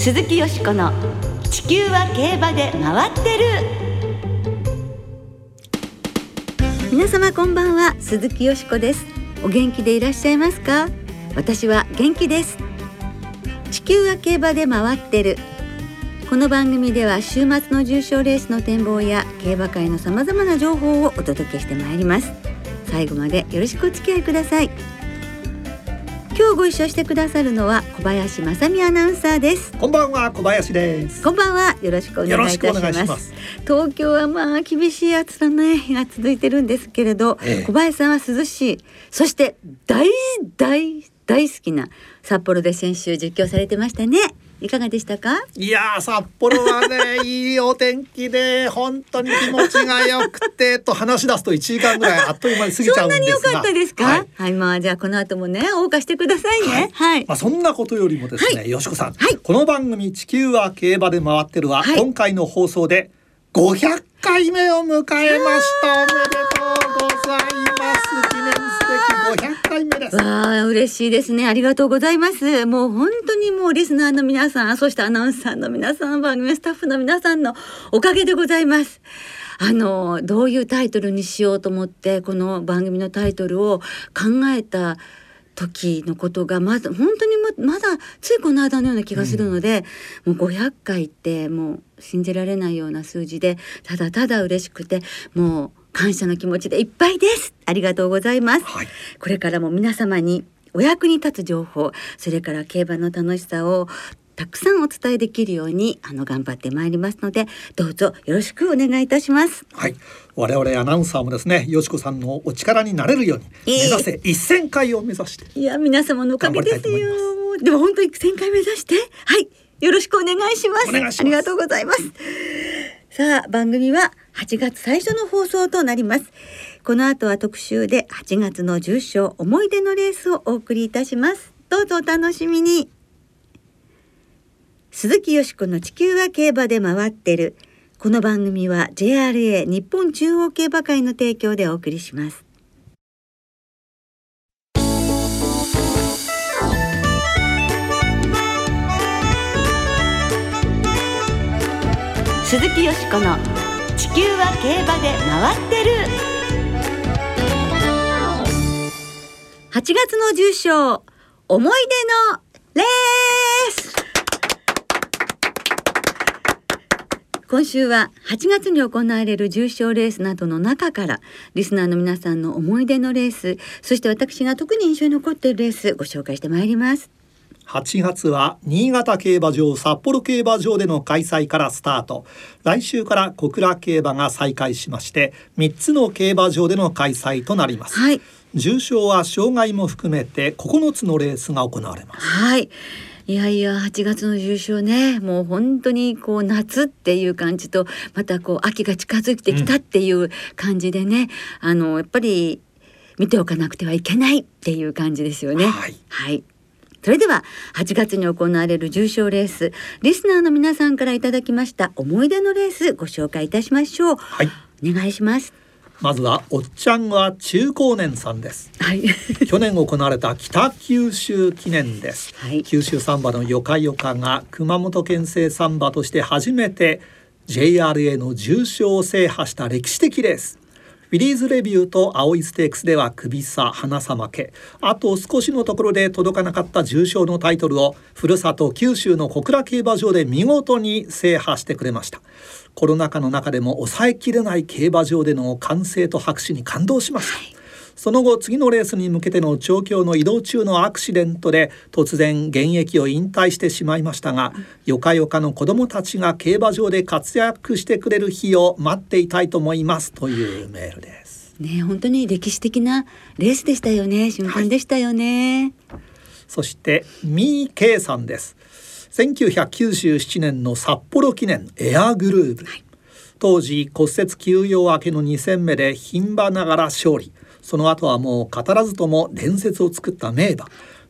鈴木よしこの地球は競馬で回ってる。皆様こんばんは鈴木よしこです。お元気でいらっしゃいますか？私は元気です。地球は競馬で回ってる。この番組では週末の重賞レースの展望や競馬界のさまざまな情報をお届けしてまいります。最後までよろしくお付き合いください。今日ご一緒してくださるのは小林正美アナウンサーです。こんばんは小林です。こんばんは。よろしくお願いいたします。東京はまあ厳しい暑さの日が続いてるんですけれど、ええ、小林さんは涼しい。そして大大大好きな札幌で先週実況されてましたねいかがでしたか？いや札幌はね いいお天気で本当に気持ちが良くて と話し出すと1時間ぐらいあっという間に過ぎちゃうんですが。そんなに良かったですか、はい、はい、まあじゃあこの後もね謳歌してくださいね。はい、はい、まあそんなことよりもですね、はい、よしこさん、はい、この番組地球は競馬で回ってる。は、今回の放送で500回目を迎えました。おめでとうございます。記念すてき500回目です。わあ嬉しいですね。ありがとうございます。もう本当にもうリスナーの皆さんそしてアナウンサーの皆さん番組スタッフの皆さんのおかげでございます。あのどういうタイトルにしようと思ってこの番組のタイトルを考えた時のことがまだ本当にまだついこの間のような気がするので、うん、もう500回ってもう信じられないような数字でただただ嬉しくてもう感謝の気持ちでいっぱいです。ありがとうございます、はい、これからも皆様にお役に立つ情報それから競馬の楽しさをたくさんお伝えできるようにあの頑張ってまいりますのでどうぞよろしくお願いいたします。はい。我々アナウンサーもですねよしこさんのお力になれるように目指せ一千回を目指して。いや皆様のおかげですよ。でも本当一千回目指して。はい。よろしくお願いします。ありがとうございますさあ番組は8月最初の放送となりますこの後は特集で8月の重賞思い出のレースをお送りいたしますどうぞお楽しみに鈴木よしこの地球は競馬で回ってる。この番組は JRA 日本中央競馬会の提供でお送りします。鈴木よしこの地球は競馬で回ってる。8月の重賞思い出のレース今週は8月に行われる重賞レースなどの中からリスナーの皆さんの思い出のレースそして私が特に印象に残っているレースご紹介してまいります8月は新潟競馬場札幌競馬場での開催からスタート。来週から小倉競馬が再開しまして3つの競馬場での開催となります、はい、重賞は障害も含めて9つのレースが行われます。はい。いやいや8月の重賞ね。もう本当にこう夏っていう感じとまたこう秋が近づいてきたっていう感じでね、うん、あのやっぱり見ておかなくてはいけないっていう感じですよね。はい、はいそれでは8月に行われる重賞レースリスナーの皆さんからいただきました思い出のレースご紹介いたしましょう。はい、お願いします。まずはおっちゃんは中高年さんです、はい、去年行われた北九州記念です、はい、九州サンバのよかよかが熊本県製サンバとして初めて JRA の重賞を制覇した歴史的レース。ウィリーズレビューと青いステークスでは首差花さ負け。あと少しのところで届かなかった重賞のタイトルをふるさと九州の小倉競馬場で見事に制覇してくれました。コロナ禍の中でも抑えきれない競馬場での歓声と拍手に感動しました、その後次のレースに向けての調教の移動中のアクシデントで突然現役を引退してしまいましたが、よかよかの子供たちが競馬場で活躍してくれる日を待っていたいと思いますというメールです。ね本当に歴史的なレースでしたよね。瞬間でしたよね、はい、そしてミーケイさんです。1997年の札幌記念エアグルーヴ、はい、当時骨折休養明けの2戦目で牝馬ながら勝利その後はもう語らずとも伝説を作った名馬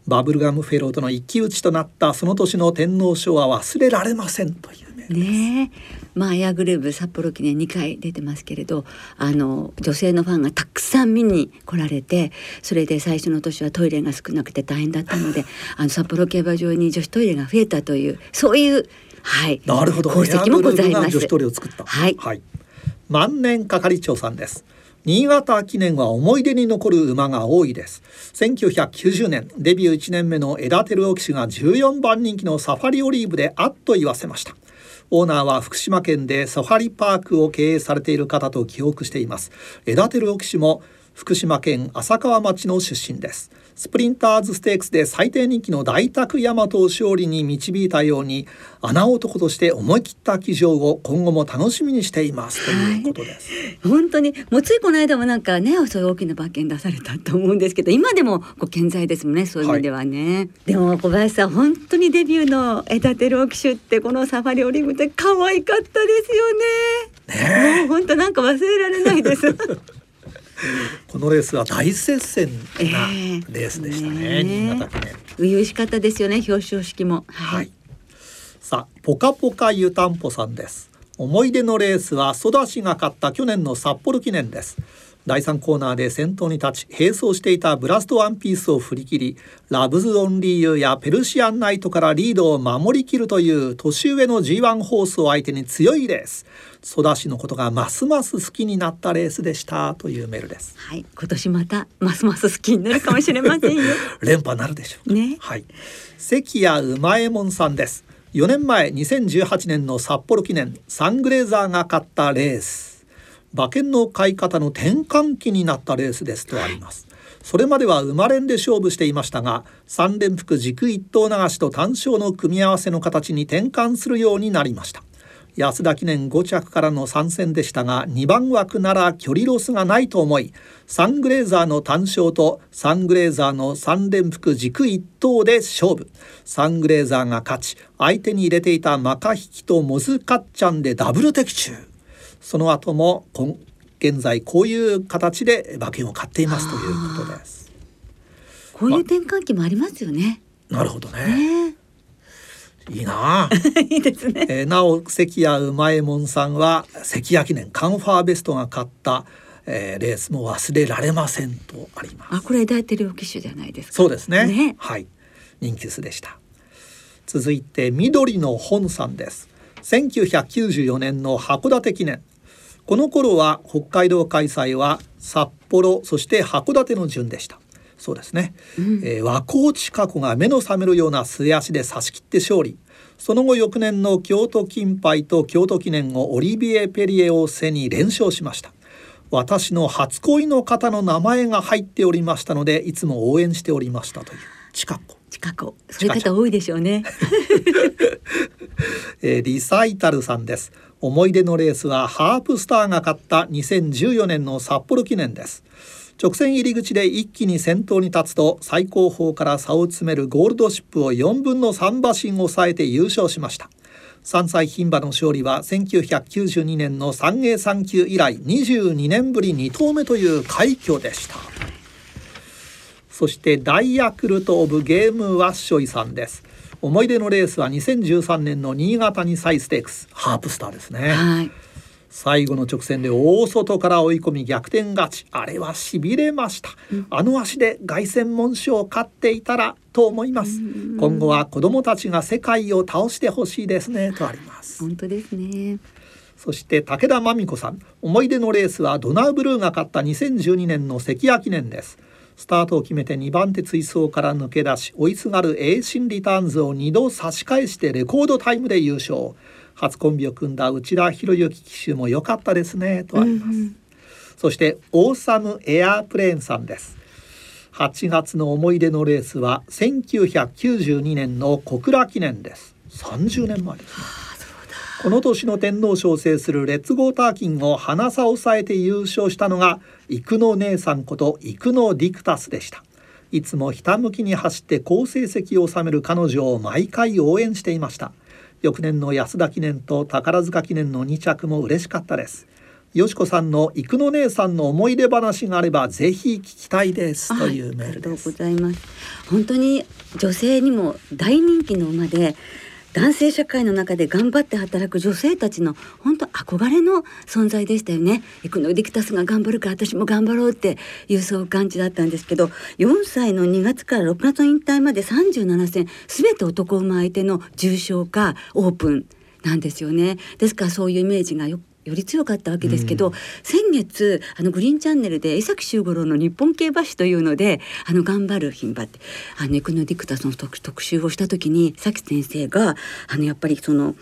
バブルガムフェローとの一騎打ちとなったその年の天皇賞は忘れられませんというねまあエアグルーヴ札幌記念2回出てますけれどあの女性のファンがたくさん見に来られてそれで最初の年はトイレが少なくて大変だったので あの札幌競馬場に女子トイレが増えたというそういうはいなるほど。功績もございます。女子トイレを作った。はい、はい、万年係長さんです新潟記念は思い出に残る馬が多いです。1990年デビュー1年目の枝照夫騎手が14番人気のサファリオリーブであっと言わせました。オーナーは福島県でサファリパークを経営されている方と記憶しています。枝照夫騎手も福島県浅川町の出身です。スプリンターズステークスで最低人気の大沢大和を勝利に導いたように穴男として思い切った騎乗を今後も楽しみにしています。ということです、はい、本当にもうついこの間もなんかねそういう大きな馬券出されたと思うんですけど今でもこう健在ですもんねそういう意味ではね、はい、でも小林さん本当にデビューの枝照騎手ってこのサファリオリムって可愛かったですよね。ねもう本当なんか忘れられないです このレースは大接戦なレースでしたね。えー、新潟記念。初々しかったですよね表彰式も。はい。はい、さあポカポカ湯たんぽさんです。思い出のレースはソダシが勝った去年の札幌記念です。第3コーナーで先頭に立ち並走していたブラストワンピースを振り切りラブズ・オンリー・ユーやペルシアン・ナイトからリードを守りきるという年上の G1 ホースを相手に強いレース。ソダシのことがますます好きになったレースでしたというメールです。はい今年またますます好きになるかもしれませんよ。連覇なるでしょうね。はい。関谷うまえもんさんです。4年前2018年の札幌記念サングレーザーが勝ったレース馬券の買い方の転換期になったレースですとあります。それまでは生まれんで勝負していましたが3連複軸一頭流しと単勝の組み合わせの形に転換するようになりました。安田記念5着からの参戦でしたが2番枠なら距離ロスがないと思いサングレーザーの単勝とサングレーザーの3連複軸1頭で勝負。サングレーザーが勝ち相手に入れていたマカヒキとモズカッチャンでダブル的中。その後も現在こういう形で馬券を買っていますということです。こういう転換期もありますよね。まなるほどね。ねいいな いいですね。えー、なお関谷うまえもんさんは関谷記念カンファーベストが勝った、えー、レースも忘れられませんとあります。あこれ大統領機種じゃないですか。そうですね。ねはい人気薄でした。続いて緑の本さんです。1994年の函館記念この頃は北海道開催は札幌そして函館の順でした。そうですね、うん、えー、和光千佳子が目の覚めるような末足で差し切って勝利。その後翌年の京都金杯と京都記念をオリビエ・ペリエを背に連勝しました。私の初恋の方の名前が入っておりましたのでいつも応援しておりましたという。近子。近子。そういう方多いでしょうね、えー、リサイタルさんです思い出のレースはハープスターが勝った2014年の札幌記念です。直線入り口で一気に先頭に立つと最高峰から差を詰めるゴールドシップを4分の3馬身抑えて優勝しました。3歳牝馬の勝利は1992年の三栄3級以来22年ぶり2頭目という快挙でした。そしてダイヤクルト・オブ・ゲーム・ワッショイさんです。思い出のレースは2013年の新潟にサイステークス。ハープスターですね、はい、最後の直線で大外から追い込み逆転勝ち。あれはしびれました、うん、あの足で凱旋門賞を勝っていたらと思います、今後は子どもたちが世界を倒してほしいですね。とあります。本当ですね。そして武田真美子さん。思い出のレースはドナウブルーが勝った2012年の関谷記念ですスタートを決めて2番手追走から抜け出し追いすがる栄新リターンズを2度差し返してレコードタイムで優勝。初コンビを組んだ内田博之騎手も良かったですねとあります、うん、そしてオーサムエアープレーンさんです。8月の思い出のレースは1992年の小倉記念です。30年前ですねこの年の天皇賞を制するレッツゴーターキンを鼻差を抑えて優勝したのが生野姉さんこと生野ディクタスでしたいつもひたむきに走って好成績を収める彼女を毎回応援していました翌年の安田記念と宝塚記念の2着も嬉しかったですよしこさんの生野姉さんの思い出話があればぜひ聞きたいですというメールです。ありがとうございます。本当に女性にも大人気の馬で男性社会の中で頑張って働く女性たちの本当憧れの存在でしたよね。エクノディクタスが頑張るから私も頑張ろうっていうそう感じだったんですけど4歳の2月から6月の引退まで37戦全て男馬相手の重賞かオープンなんですよね。ですからそういうイメージがよより強かったわけですけど、うん、先月あのグリーンチャンネルで江崎修五郎の日本競馬史というのであの頑張る牝馬ってあのエクノディクタスの特特集をした時に崎先生があのやっぱりその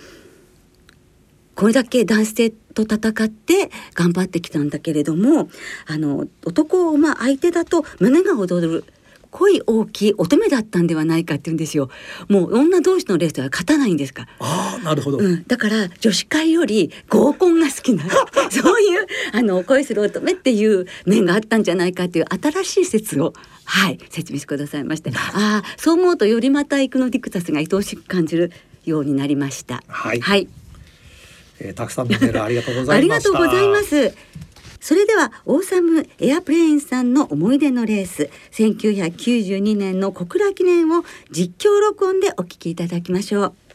これだけ男性と戦って頑張ってきたんだけれどもあの男をまあ相手だと胸が躍る恋大きい乙女だったんではないかって言うんですよ。もう女同士のレースは勝たないんですか？ああなるほど、うん、だから女子会より合コンが好きな そういうあの恋する乙女っていう面があったんじゃないかっていう新しい説をはい説明してくださいまして。ああそう思うとよりまたイクノディクタスが愛おしく感じるようになりました。はい、はい。えー、たくさんのメールありがとうございますありがとうございますそれではオーサムエアプレーンさんの思い出のレース1992年の小倉記念を実況録音でお聞きいただきましょう。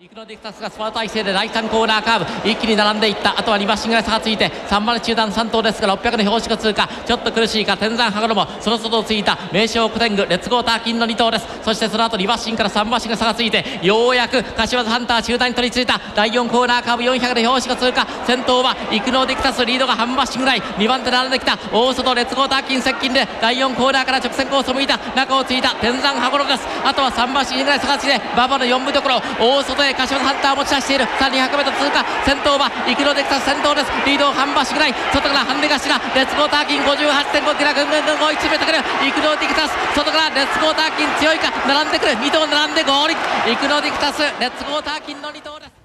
陸のディクタスがスパー体勢で第3コーナーカーブ一気に並んでいった。あとは2馬身ぐらい差がついて3番中段3頭ですが600の標識通過。ちょっと苦しいか天山羽衣その外をついた。名称コテングレッツゴーターキンの2頭です。そしてその後2馬身から3馬身が差がついてようやく柏津ハンター中段に取り付いた。第4コーナーカーブ400で標識通過。先頭は陸のディクタスリードが半馬身ぐらい。2番手並んできた。大外レッツゴーターキン接近で第4コーナーから直線コースを向いた。中をついた天山羽衣です。あとは3馬身ぐらい差がついて馬場の4分どころ大外へ柏津ハンター持ち出している。さあ 200m 通過。先頭は生きのデクタス先頭です。リードを半馬しぐらい。外からハンデ頭レッツゴーターキン58.5キロぐんぐんぐん追い詰めてくる。イクノディクタス。外からレッツゴーターキン強いか。並んでくる。2頭並んで合流イクノディクタスレッツゴーターキンの2頭です。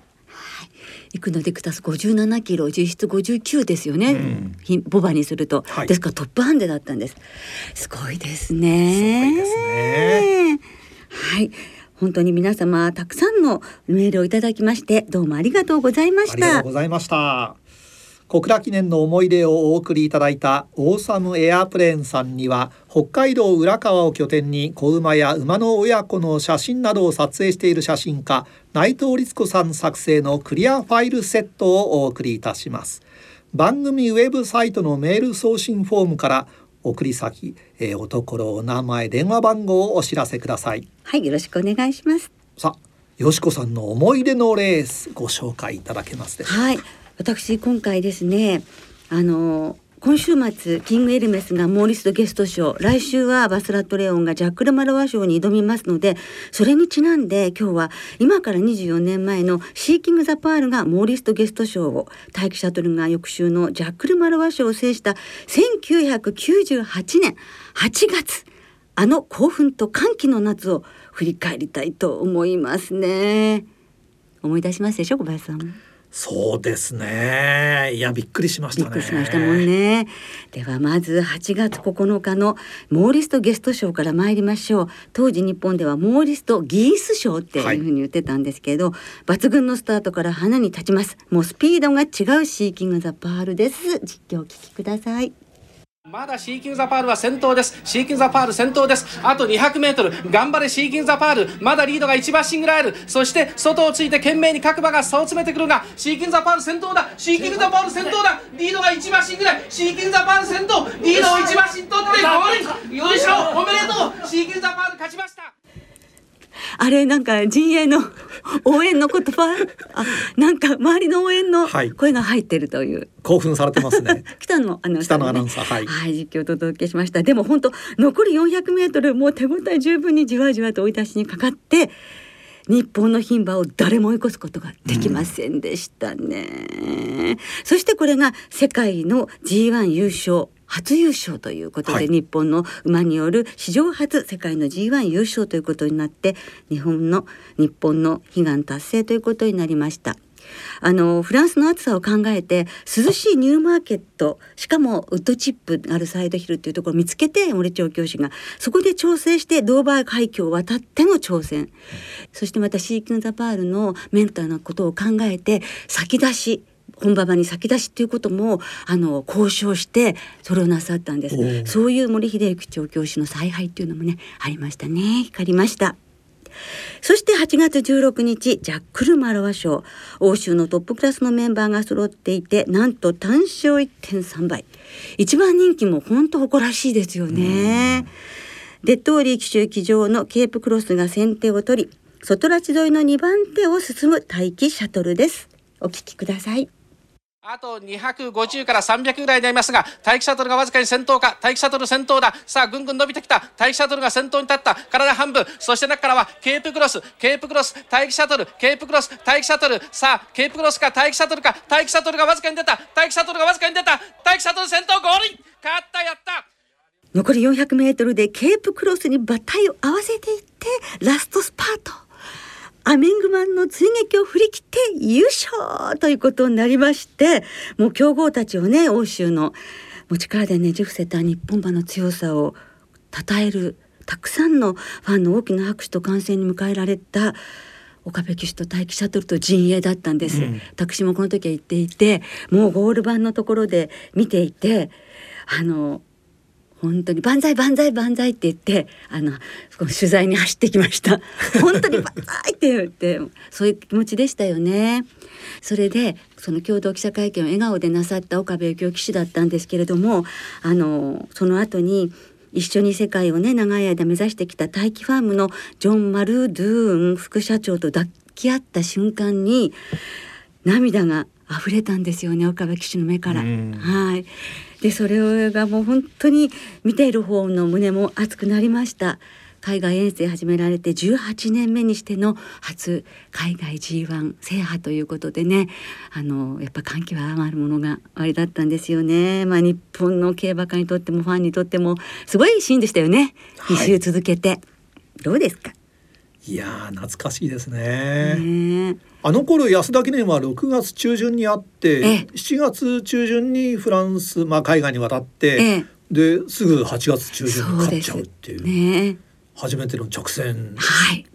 イクノディクタス57キロ実質59ですよね、うん、ボバにすると、はい、ですからトップハンデだったんです。すごいですね。すごいですね。はい本当に皆様たくさんのメールをいただきましてどうもありがとうございました。ありがとうございました。小倉記念の思い出をお送りいただいたオーサムエアプレーンさんには北海道浦河を拠点に子馬や馬の親子の写真などを撮影している写真家内藤律子さん作成のクリアファイルセットをお送りいたします。番組ウェブサイトのメール送信フォームから送り先、えー、おところお名前電話番号をお知らせください。はいよろしくお願いします。さあよしこさんの思い出のレースご紹介いただけますでしょうか？はい私今回ですねあの今週末キングエルメスがモーリス・ド・ゲスト賞来週はバスラットレオンがジャック・ル・マロワ賞に挑みますのでそれにちなんで今日は今から24年前のシーキングザパールがモーリス・ド・ゲスト賞を大気シャトルが翌週のジャックル・マロワ賞を制した1998年8月あの興奮と歓喜の夏を振り返りたいと思いますね。思い出しますでしょ小林さん。そうですね。いやびっくりしました、ね、びっくりしましたもんね。ではまず8月9日のモーリストゲスト賞から参りましょう。当時日本ではモーリストギース賞っていうふうに言ってたんですけど、はい、抜群のスタートからハナに立ちます。もうスピードが違うシーキングザパールです。実況お聞きください。まだシーキングザパールは先頭です。シーキングザパール先頭です。あと200メートル。頑張れシーキングザパール。まだリードが1馬身ぐらいある。そして外をついて懸命に各馬が差を詰めてくるが、シーキングザパール先頭だ。シーキングザパール先頭だ。リードが1馬身ぐらい。シーキングザパール先頭。リードを1馬身取ってゴール。よいしょ。おめでとう。シーキングザパール勝ちました。あれなんか陣営の応援の言葉？あなんか周りの応援の声が入ってるという、はい、興奮されてます ね。北野アナウンサー、ね、北野アナウンサーはい、はい、実況お届けしました。でも本当残り400メートルもう手応え十分にじわじわと追い出しにかかって日本の牝馬を誰も追い越すことができませんでしたね、うん、そしてこれが世界の G1 優勝初優勝ということで、はい、日本の馬による史上初世界の G1 優勝ということになって日本の日本の悲願達成ということになりました。あのフランスの暑さを考えて涼しいニューマーケットしかもウッドチップあるサイドヒルっていうところを見つけて森調教師がそこで調整してドーバー海峡を渡っての挑戦、うん、そしてまたシーキン・ザ・パールのメンターのことを考えて先出し本馬場に先出しっていうこともあの交渉してそれをなさったんです。そういう森秀幸調教師の采配っていうのもねありましたね。光りました。そして8月16日ジャック・ル・マロワ賞欧州のトップクラスのメンバーが揃っていてなんと単勝1.3倍。一番人気も本当誇らしいですよね。デットーリ騎手騎乗のケープクロスが先手を取り外ラチ沿いの2番手を進むタイキシャトルです。お聞きくださいあと250から300ぐらいになりますが、タイキシャトルがわずかに先頭か、タイキシャトル先頭だ。さあ、ぐんぐん伸びてきた。タイキシャトルが先頭に立った。体半分。そして中からは、ケープクロス、ケープクロス、タイキシャトル、ケープクロス、タイキシャトル。さあ、ケープクロスか、タイキシャトルか、タイキシャトルがわずかに出た。タイキシャトルがわずかに出た。待機シャトル先頭ゴールイン勝った、やった残り400メートルでケープクロスに馬体を合わせていって、ラストスパート。アメングマンの追撃を振り切って優勝ということになりましてもう強豪たちをね欧州のもう力でねじ伏せた日本馬の強さを称えるたくさんのファンの大きな拍手と歓声に迎えられた岡部騎手と待機シャトルと陣営だったんです、うん、私もこの時は言っていてもうゴール板のところで見ていてあの本当に万歳万歳万歳って言ってあの取材に走ってきました。本当に万歳って言ってそういう気持ちでしたよね。それでその共同記者会見を笑顔でなさった岡部幸雄騎手だったんですけれどもあのその後に一緒に世界をね長い間目指してきた大気ファームのジョン・マルドゥーン副社長と抱き合った瞬間に涙が溢れたんですよね岡部騎手の目から。はい。でそれがもう本当に見ている方の胸も熱くなりました。海外遠征始められて18年目にしての初海外 G1 制覇ということでね。あのやっぱ歓喜はあるものがあれだったんですよね。まあ日本の競馬界にとってもファンにとってもすごいシーンでしたよね、はい、2週続けて。どうですか？いや懐かしいですね。ねあの頃安田記念は6月中旬にあって7月中旬にフランス、まあ、海外に渡ってですぐ8月中旬に勝っちゃうっていう。ね、初めての直線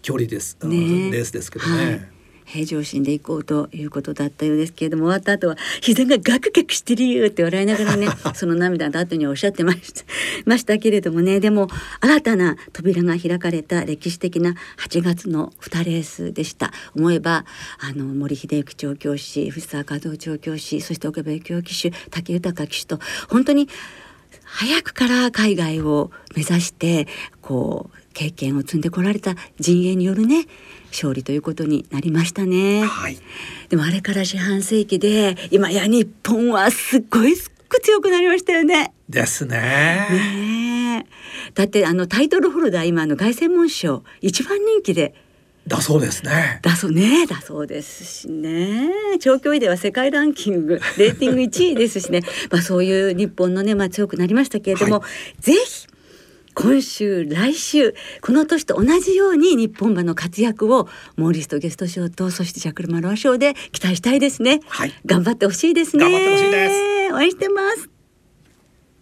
距離です、はい、ね、レースですけどね。はい平常心で行こうということだったようですけれども終わった後は膝がガクガクしてるよって笑いながらね その涙の後におっしゃってました。ましたけれどもねでも新たな扉が開かれた歴史的な8月の2レースでした。思えばあの森秀幸調教師藤沢和夫調教師そして岡部幸騎手武豊騎手と本当に早くから海外を目指してこう経験を積んでこられた陣営によるね勝利ということになりましたね、はい、でもあれから四半世紀で今や日本はすっごいすっごい強くなりましたよね。ですね。ねだってあのタイトルホルダー今の凱旋門賞一番人気で。だそうですね。だそうね、だそうですしね。長距離では世界ランキングレーティング1位ですしね。まあそういう日本のね、まあ強くなりましたけれども、はい、ぜひ今週来週この年と同じように日本馬の活躍をモーリスとゲスト賞とそしてジャクルマロア賞で期待したいですね、はい、頑張ってほしいですね。頑張ってほしいです。応援してます。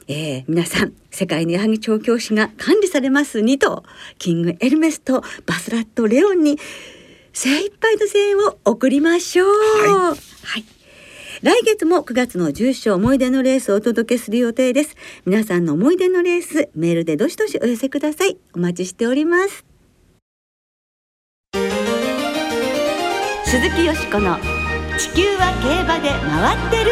えー、皆さん世界に矢作調教師が管理されます2頭キングエルメスとバスラットレオンに精一杯の声援を送りましょう。はい、はい来月も9月の重賞思い出のレースをお届けする予定です。皆さんの思い出のレースメールでどしどしお寄せください。お待ちしております。鈴木よしこの地球は競馬で回ってる。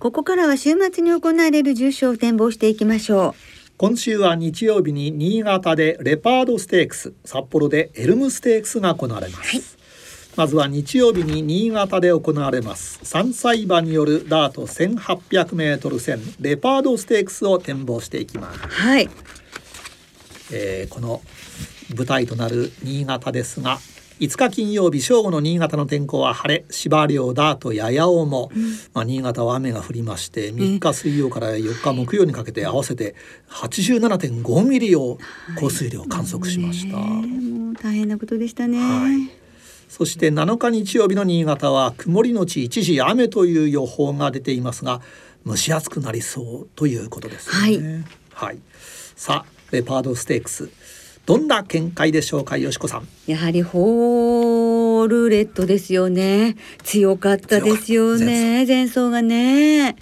ここからは週末に行われる重賞を展望していきましょう。今週は日曜日に新潟でレパードステークス札幌でエルムステークスが行われます、はいまずは日曜日に新潟で行われます。3歳馬によるダート1800メートル戦レパードステークスを展望していきます。はい。えー、この舞台となる新潟ですが5日金曜日正午の新潟の天候は晴れ芝涼ダートややおも、うん、まあ、新潟は雨が降りまして3日水曜から4日木曜にかけて合わせて87.5ミリを降水量観測しました、はい、もう大変なことでしたね、はいそして7日日曜日の新潟は曇りのち一時雨という予報が出ていますが蒸し暑くなりそうということですね。はい、はい、さあレパードステークスどんな見解でしょうかよしこさん。やはりホーールーレットですよね。強かったですよね。前走がね。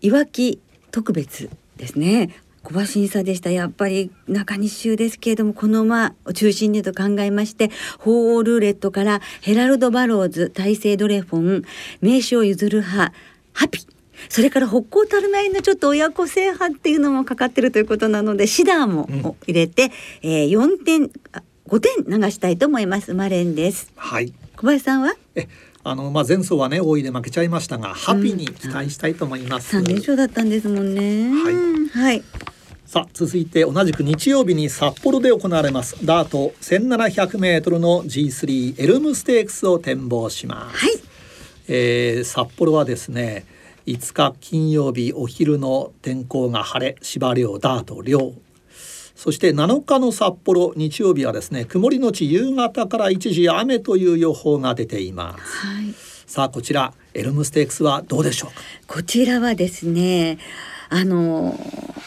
いわき特別ですね小馬審査でしたやっぱり中西周ですけれどもこの馬を中心にと考えましてホールーレットからヘラルド・バローズ大聖ドレフォン名称譲る派ハピそれから北高たるまいのちょっと親子制覇っていうのもかかってるということなのでシダーも入れて、うん、えー、4点5点流したいと思いますマレンですはい小林さんは？えあのまあ前走はね大いで負けちゃいましたが、ハピに期待したいと思います。三、連勝だったんですもんね。はい。はい。さあ続いて同じく日曜日に札幌で行われますダート1700メートルの G3 エルムステークスを展望します。はい。えー、札幌はですね5日金曜日お昼の天候が晴れ芝涼ダート涼そして7日の札幌日曜日はですね曇りのち夕方から一時雨という予報が出ています、はい、さあこちらエルムステークスはどうでしょうか？こちらはですねあの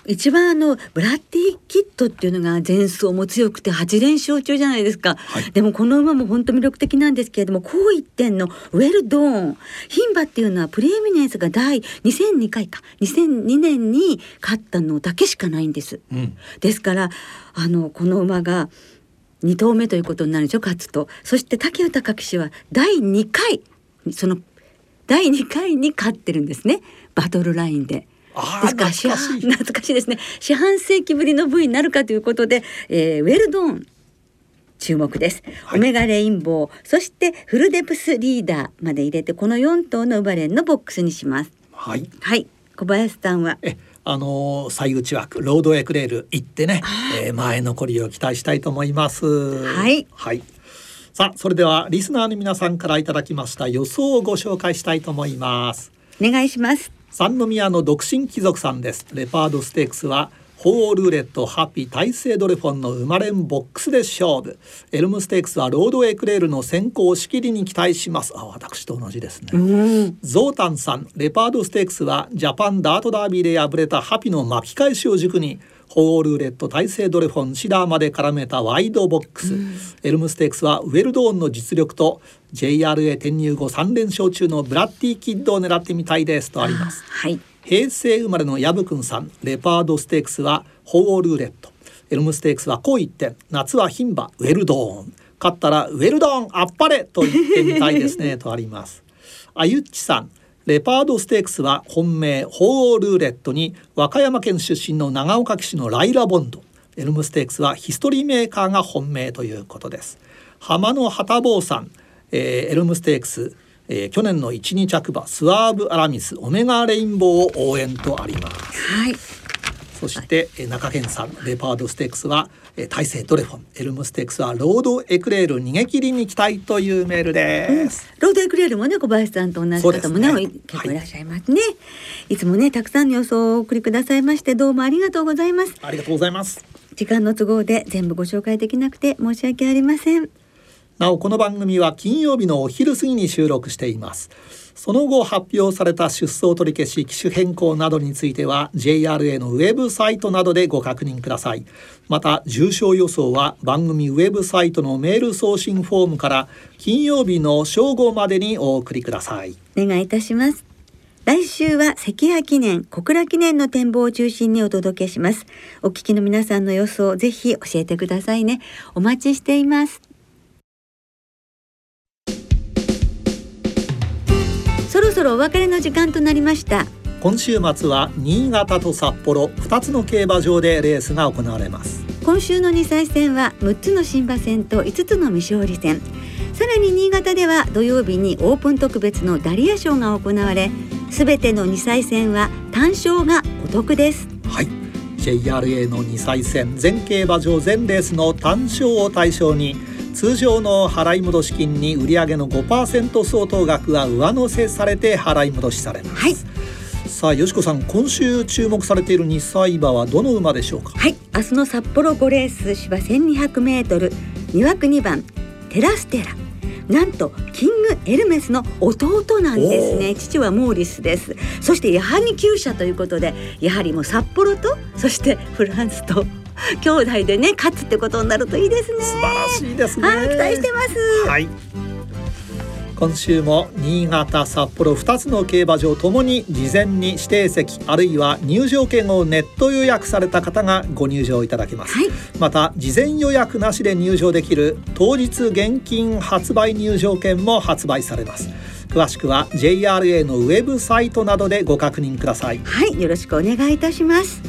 一番あのブラッディキットっていうのが前走も強くて8連勝中じゃないですか、はい、でもこの馬も本当魅力的なんですけれどもこう一点のウェルドーン牝馬っていうのはプレエミネンスが第2002回か。2002年に勝ったのだけしかないんです、うん、ですからあのこの馬が2頭目ということになるでしょ勝つと。そして武豊騎手は第2回その第2回に勝ってるんですね。バトルラインで。ですから四半懐かしいですね。四半世紀ぶりの部位になるかということで、えー、ウェルドーン。注目です、はい、オメガレインボー。そしてフルデプスリーダーまで入れてこの4頭のウバレンのボックスにします。はい。はい。小林さんは？えあの最内枠ロードエクレール行ってね、えー、前残りを期待したいと思います。はい。はい。さあそれではリスナーの皆さんからいただきました予想をご紹介したいと思います。お願いします三宮の独身貴族さんです。レパードステークスはホウオウルーレットハピタイセイドレフォンの馬連ボックスで勝負。エルムステークスはロードエクレールの先行押し切りに期待します。あ私と同じですね。ゾータンさん。レパードステークスはジャパンダートダービーで敗れたハピの巻き返しを軸にホウオウルーレットタイセイドレフォンシダーまで絡めたワイドボックス、エルムステークスはウェルドーンの実力と JRA 転入後3連勝中のブラッディキッドを狙ってみたいですとあります、はい、平成生まれのヤブくんさんレパードステークスはホウオウルーレット。エルムステークスは紅一点夏は牝馬ウェルドーン。勝ったらウェルドーンあっぱれと言ってみたいですねとあります。あゆっちさんレパードステークスは本命ホールーレットに和歌山県出身の長岡騎手のライラボンド。エルムステークスはヒストリーメーカーが本命ということです。浜野旗坊さん、えー、エルムステークス、えー、去年の1、2着馬スワーブ・アラミスオメガレインボーを応援とあります。はい。そして、はい、中堅さんレパードステークスは大勢ドレフォンエルムステークスはロードエクレール逃げ切りに期待というメールです、うん、ロードエクレールもね小林さんと同じ方もね、ね、結構いらっしゃいますね、はい、いつもねたくさんの予想をお送りくださいましてどうもありがとうございます。ありがとうございます。時間の都合で全部ご紹介できなくて申し訳ありませんなおこの番組は金曜日のお昼過ぎに収録しています。その後発表された出走取り消し機種変更などについては JRA のウェブサイトなどでご確認ください。また重症予想は番組ウェブサイトのメール送信フォームから金曜日の正午までにお送りください。お願いいたします。来週は関谷記念小倉記念の展望を中心にお届けします。お聞きの皆さんの予想ぜひ教えてくださいね。お待ちしています。そろお別れの時間となりました。今週末は新潟と札幌2つの競馬場でレースが行われます。今週の2歳戦は6つの新馬戦と5つの未勝利戦。さらに新潟では土曜日にオープン特別のダリア賞が行われすべての2歳戦は単勝がお得です。はい。JRA の2歳戦全競馬場全レースの単勝を対象に通常の払い戻し金に売上の5%相当額が上乗せされて払い戻しされます、はい、さあよしこさん今週注目されている2歳馬はどの馬でしょうか？はい。明日の札幌5レース芝 1200m 2枠2番テラステラ。なんとキングエルメスの弟なんですね。父はモーリスです。そしてやはり厩舎ということでやはりもう札幌とそしてフランスと 兄弟でね勝つってことになるといいですね。素晴らしいですね。はい期待してます。はい。今週も新潟札幌2つの競馬場ともに事前に指定席あるいは入場券をネット予約された方がご入場いただけます、はい、また事前予約なしで入場できる当日現金発売入場券も発売されます。詳しくは JRA のウェブサイトなどでご確認ください。はいよろしくお願いいたします。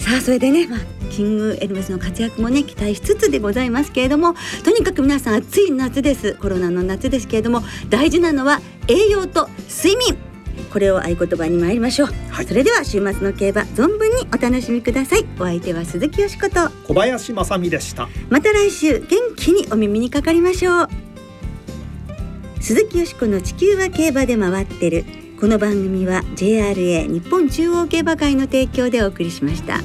さあそれでね、まあ、キングエルメスの活躍もね期待しつつでございますけれどもとにかく皆さん暑い夏です。コロナの夏ですけれども大事なのは栄養と睡眠。これを合言葉に参りましょう、はい、それでは週末の競馬存分にお楽しみください。お相手は鈴木よしこと。小林正美でした。また来週元気にお耳にかかりましょう。鈴木よしこの地球は競馬で回ってる。この番組は JRA 日本中央競馬会の提供でお送りしました。